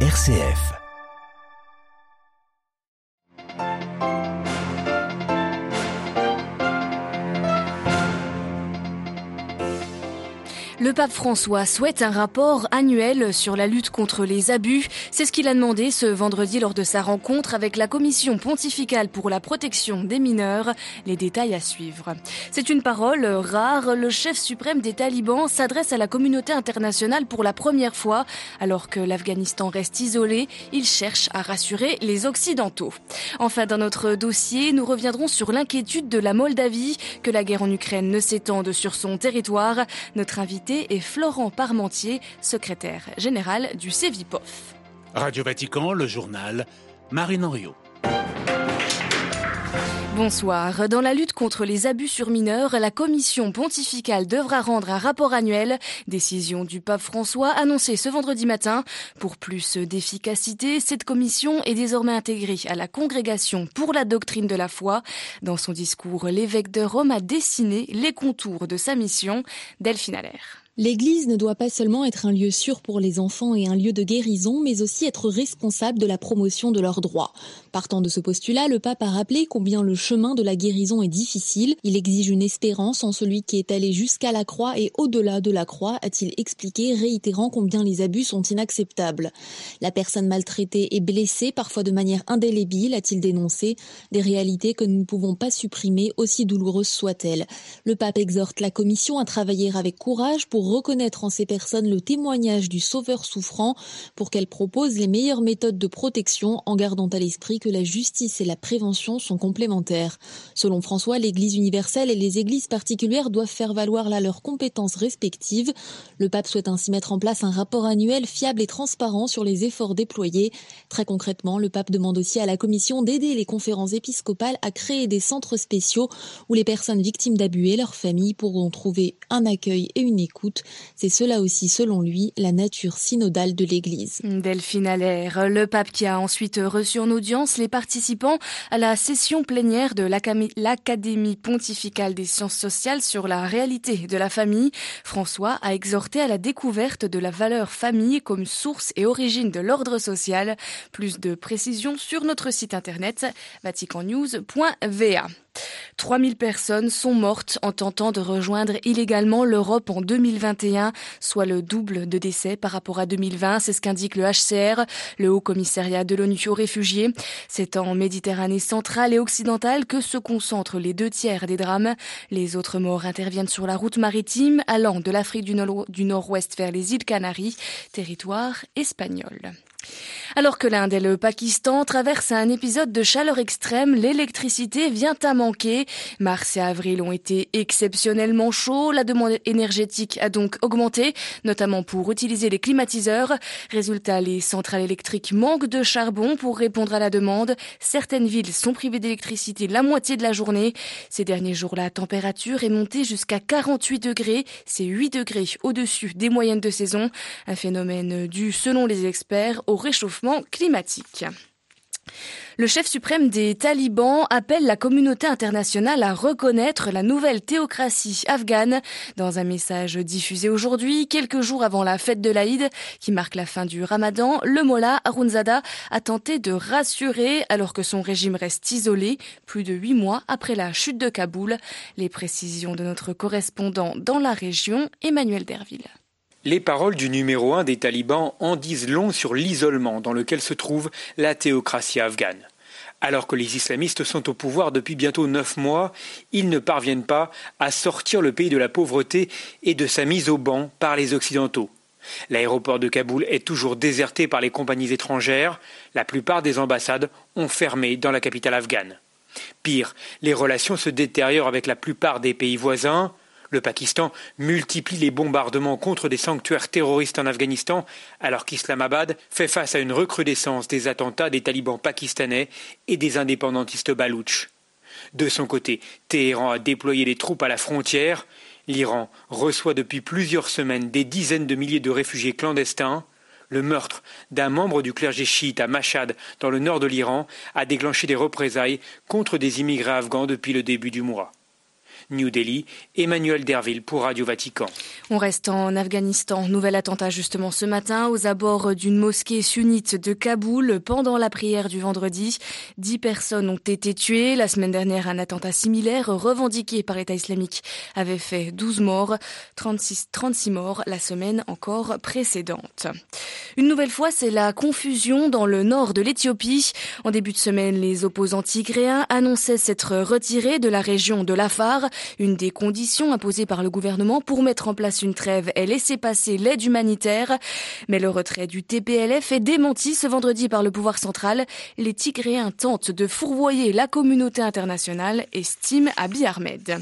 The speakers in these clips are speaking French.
RCF. Le pape François souhaite un rapport annuel sur la lutte contre les abus. C'est ce qu'il a demandé ce vendredi lors de sa rencontre avec la Commission pontificale pour la protection des mineurs. Les détails à suivre. C'est une parole rare. Le chef suprême des talibans s'adresse à la communauté internationale pour la première fois. Alors que l'Afghanistan reste isolé, il cherche à rassurer les Occidentaux. Enfin, dans notre dossier, nous reviendrons sur l'inquiétude de la Moldavie que la guerre en Ukraine ne s'étende sur son territoire. Notre invité et Florent Parmentier, secrétaire général du CEVIPOF. Radio Vatican, le journal, Marine Henriot. Bonsoir. Dans la lutte contre les abus sur mineurs, la commission pontificale devra rendre un rapport annuel. Décision du pape François annoncée ce vendredi matin. Pour plus d'efficacité, cette commission est désormais intégrée à la congrégation pour la doctrine de la foi. Dans son discours, l'évêque de Rome a dessiné les contours de sa mission. Delphine Allaire. L'Église ne doit pas seulement être un lieu sûr pour les enfants et un lieu de guérison, mais aussi être responsable de la promotion de leurs droits. Partant de ce postulat, le pape a rappelé combien le chemin de la guérison est difficile. Il exige une espérance en celui qui est allé jusqu'à la croix et au-delà de la croix, a-t-il expliqué, réitérant combien les abus sont inacceptables. La personne maltraitée est blessée, parfois de manière indélébile, a-t-il dénoncé, des réalités que nous ne pouvons pas supprimer, aussi douloureuses soient-elles. Le pape exhorte la Commission à travailler avec courage pour reconnaître en ces personnes le témoignage du sauveur souffrant pour qu'elle propose les meilleures méthodes de protection en gardant à l'esprit que la justice et la prévention sont complémentaires. Selon François, l'Église universelle et les églises particulières doivent faire valoir là leurs compétences respectives. Le pape souhaite ainsi mettre en place un rapport annuel fiable et transparent sur les efforts déployés. Très concrètement, le pape demande aussi à la Commission d'aider les conférences épiscopales à créer des centres spéciaux où les personnes victimes d'abus et leurs familles pourront trouver un accueil et une écoute c'est cela aussi, selon lui, la nature synodale de l'Église. Delphine Allaire, le pape qui a ensuite reçu en audience les participants à la session plénière de l'Académie pontificale des sciences sociales sur la réalité de la famille. François a exhorté à la découverte de la valeur famille comme source et origine de l'ordre social. Plus de précisions sur notre site internet vaticannews.va. 3000 personnes sont mortes en tentant de rejoindre illégalement l'Europe en 2021, soit le double de décès par rapport à 2020. C'est ce qu'indique le HCR, le Haut Commissariat de l'ONU aux réfugiés. C'est en Méditerranée centrale et occidentale que se concentrent les deux tiers des drames. Les autres morts interviennent sur la route maritime allant de l'Afrique du Nord-Ouest vers les îles Canaries, territoire espagnol. Alors que l'Inde et le Pakistan traversent un épisode de chaleur extrême, l'électricité vient à manquer. Mars et avril ont été exceptionnellement chauds. La demande énergétique a donc augmenté, notamment pour utiliser les climatiseurs. Résultat, les centrales électriques manquent de charbon pour répondre à la demande. Certaines villes sont privées d'électricité la moitié de la journée. Ces derniers jours, la température est montée jusqu'à 48 degrés. C'est 8 degrés au-dessus des moyennes de saison. Un phénomène dû, selon les experts, réchauffement climatique. Le chef suprême des talibans appelle la communauté internationale à reconnaître la nouvelle théocratie afghane. Dans un message diffusé aujourd'hui, quelques jours avant la fête de l'Aïd, qui marque la fin du ramadan, le mollah Arunzada a tenté de rassurer alors que son régime reste isolé, plus de huit mois après la chute de Kaboul. Les précisions de notre correspondant dans la région, Emmanuel Derville. Les paroles du numéro un des talibans en disent long sur l'isolement dans lequel se trouve la théocratie afghane. Alors que les islamistes sont au pouvoir depuis bientôt neuf mois, ils ne parviennent pas à sortir le pays de la pauvreté et de sa mise au banc par les Occidentaux. L'aéroport de Kaboul est toujours déserté par les compagnies étrangères, la plupart des ambassades ont fermé dans la capitale afghane. Pire, les relations se détériorent avec la plupart des pays voisins, le Pakistan multiplie les bombardements contre des sanctuaires terroristes en Afghanistan, alors qu'Islamabad fait face à une recrudescence des attentats des talibans pakistanais et des indépendantistes baloutches. De son côté, Téhéran a déployé des troupes à la frontière. L'Iran reçoit depuis plusieurs semaines des dizaines de milliers de réfugiés clandestins. Le meurtre d'un membre du clergé chiite à Mashhad, dans le nord de l'Iran, a déclenché des représailles contre des immigrés afghans depuis le début du mois. New Delhi, Emmanuel Derville pour Radio Vatican. On reste en Afghanistan. Nouvel attentat justement ce matin aux abords d'une mosquée sunnite de Kaboul pendant la prière du vendredi. Dix personnes ont été tuées. La semaine dernière, un attentat similaire revendiqué par l'État islamique avait fait 12 morts, 36, 36 morts la semaine encore précédente. Une nouvelle fois, c'est la confusion dans le nord de l'Éthiopie. En début de semaine, les opposants tigréens annonçaient s'être retirés de la région de l'Afar, une des conditions imposées par le gouvernement pour mettre en place une trêve et laisser passer l'aide humanitaire. Mais le retrait du TPLF est démenti ce vendredi par le pouvoir central. Les Tigréens tentent de fourvoyer la communauté internationale, estime Abiy Ahmed.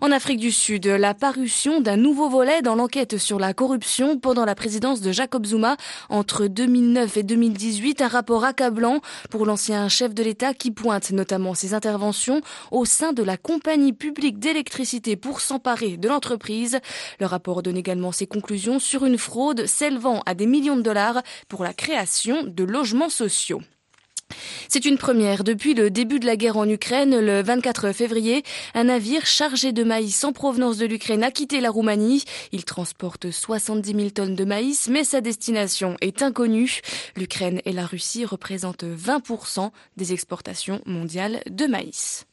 En Afrique du Sud, la parution d'un nouveau volet dans l'enquête sur la corruption pendant la présidence de Jacob Zuma entre 2009 et 2018, un rapport accablant pour l'ancien chef de l'État qui pointe notamment ses interventions au sein de la compagnie publique d'électricité pour s'emparer de l'entreprise. Le rapport donne également ses conclusions sur une fraude s'élevant à des millions de dollars pour la création de logements sociaux. C'est une première. Depuis le début de la guerre en Ukraine, le 24 février, un navire chargé de maïs en provenance de l'Ukraine a quitté la Roumanie. Il transporte 70 000 tonnes de maïs, mais sa destination est inconnue. L'Ukraine et la Russie représentent 20% des exportations mondiales de maïs.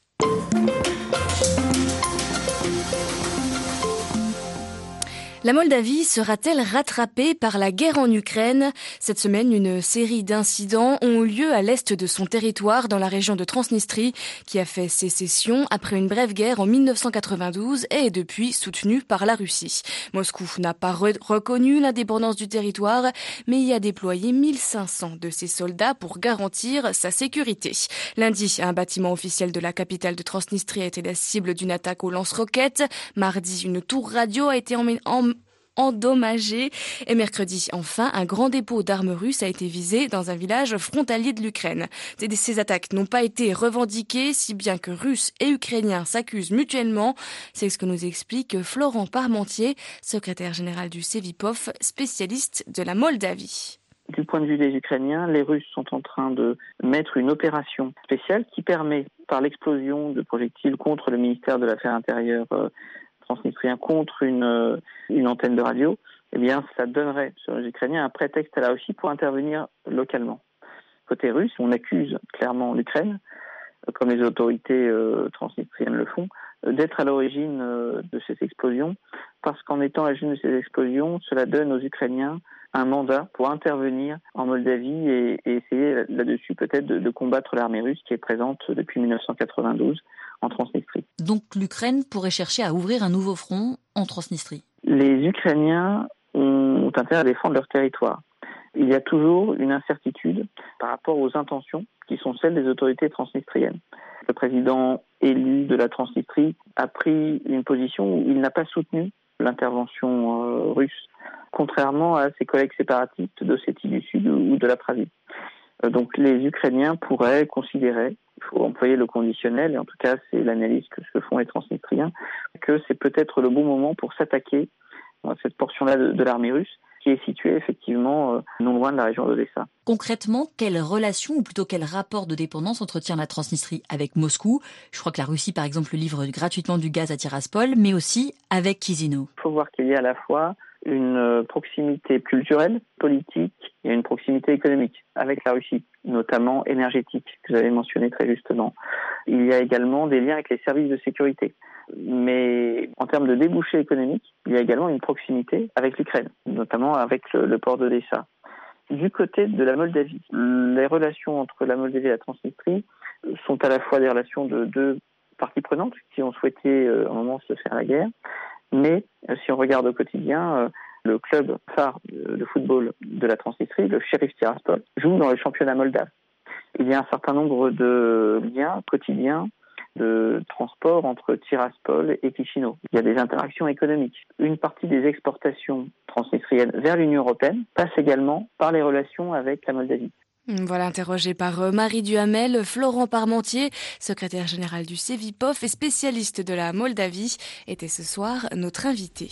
La Moldavie sera-t-elle rattrapée par la guerre en Ukraine? Cette semaine, une série d'incidents ont eu lieu à l'est de son territoire, dans la région de Transnistrie, qui a fait sécession après une brève guerre en 1992 et est depuis soutenue par la Russie. Moscou n'a pas reconnu l'indépendance du territoire, mais y a déployé 1500 de ses soldats pour garantir sa sécurité. Lundi, un bâtiment officiel de la capitale de Transnistrie a été la cible d'une attaque aux lance-roquettes. Mardi, une tour radio a été en endommagé. Et mercredi, enfin, un grand dépôt d'armes russes a été visé dans un village frontalier de l'Ukraine. Ces attaques n'ont pas été revendiquées, si bien que Russes et Ukrainiens s'accusent mutuellement. C'est ce que nous explique Florent Parmentier, secrétaire général du Sevipov, spécialiste de la Moldavie. Du point de vue des Ukrainiens, les Russes sont en train de mettre une opération spéciale qui permet, par l'explosion de projectiles contre le ministère de l'Affaires intérieures euh, transnistrien contre une, euh, une antenne de radio, eh bien, ça donnerait sur les Ukrainiens un prétexte à la Russie pour intervenir localement. Côté russe, on accuse clairement l'Ukraine, euh, comme les autorités euh, transnistriennes le font, d'être à l'origine de ces explosions, parce qu'en étant à l'origine de ces explosions, cela donne aux Ukrainiens un mandat pour intervenir en Moldavie et, essayer là-dessus peut-être de combattre l'armée russe qui est présente depuis 1992 en Transnistrie. Donc l'Ukraine pourrait chercher à ouvrir un nouveau front en Transnistrie Les Ukrainiens ont intérêt à défendre leur territoire. Il y a toujours une incertitude par rapport aux intentions qui sont celles des autorités transnistriennes. Le président élu de la Transnistrie a pris une position où il n'a pas soutenu l'intervention euh, russe, contrairement à ses collègues séparatistes d'Ossétie du Sud ou de la Pravie. Euh, donc les Ukrainiens pourraient considérer faut employer le conditionnel, et en tout cas c'est l'analyse que se font les transnistriens, que c'est peut-être le bon moment pour s'attaquer à cette portion-là de, l'armée russe qui est située effectivement euh, non loin de la région d'Odessa. Concrètement, quelle relation, ou plutôt quel rapport de dépendance entretient la Transnistrie avec Moscou? Je crois que la Russie, par exemple, livre gratuitement du gaz à Tiraspol, mais aussi avec Kizino. Il faut voir qu'il y a à la fois une euh, proximité culturelle, politique et une proximité économique avec la Russie, notamment énergétique, que vous avez mentionné très justement. Il y a également des liens avec les services de sécurité. Mais en termes de débouchés économiques, il y a également une proximité avec l'Ukraine, notamment avec le, le port d'Odessa. Du côté de la Moldavie, les relations entre la Moldavie et la Transnistrie sont à la fois des relations de deux parties prenantes qui ont souhaité euh, un moment se faire la guerre, mais euh, si on regarde au quotidien, euh, le club phare de football de la Transnistrie, le Sheriff Tiraspol, joue dans le championnat moldave. Il y a un certain nombre de liens quotidiens de transport entre Tiraspol et Chisinau. Il y a des interactions économiques. Une partie des exportations transnistriennes vers l'Union européenne passe également par les relations avec la Moldavie. Voilà, interrogé par euh, Marie Duhamel, Florent Parmentier, secrétaire général du CEVIPOF et spécialiste de la Moldavie, était ce soir notre invité.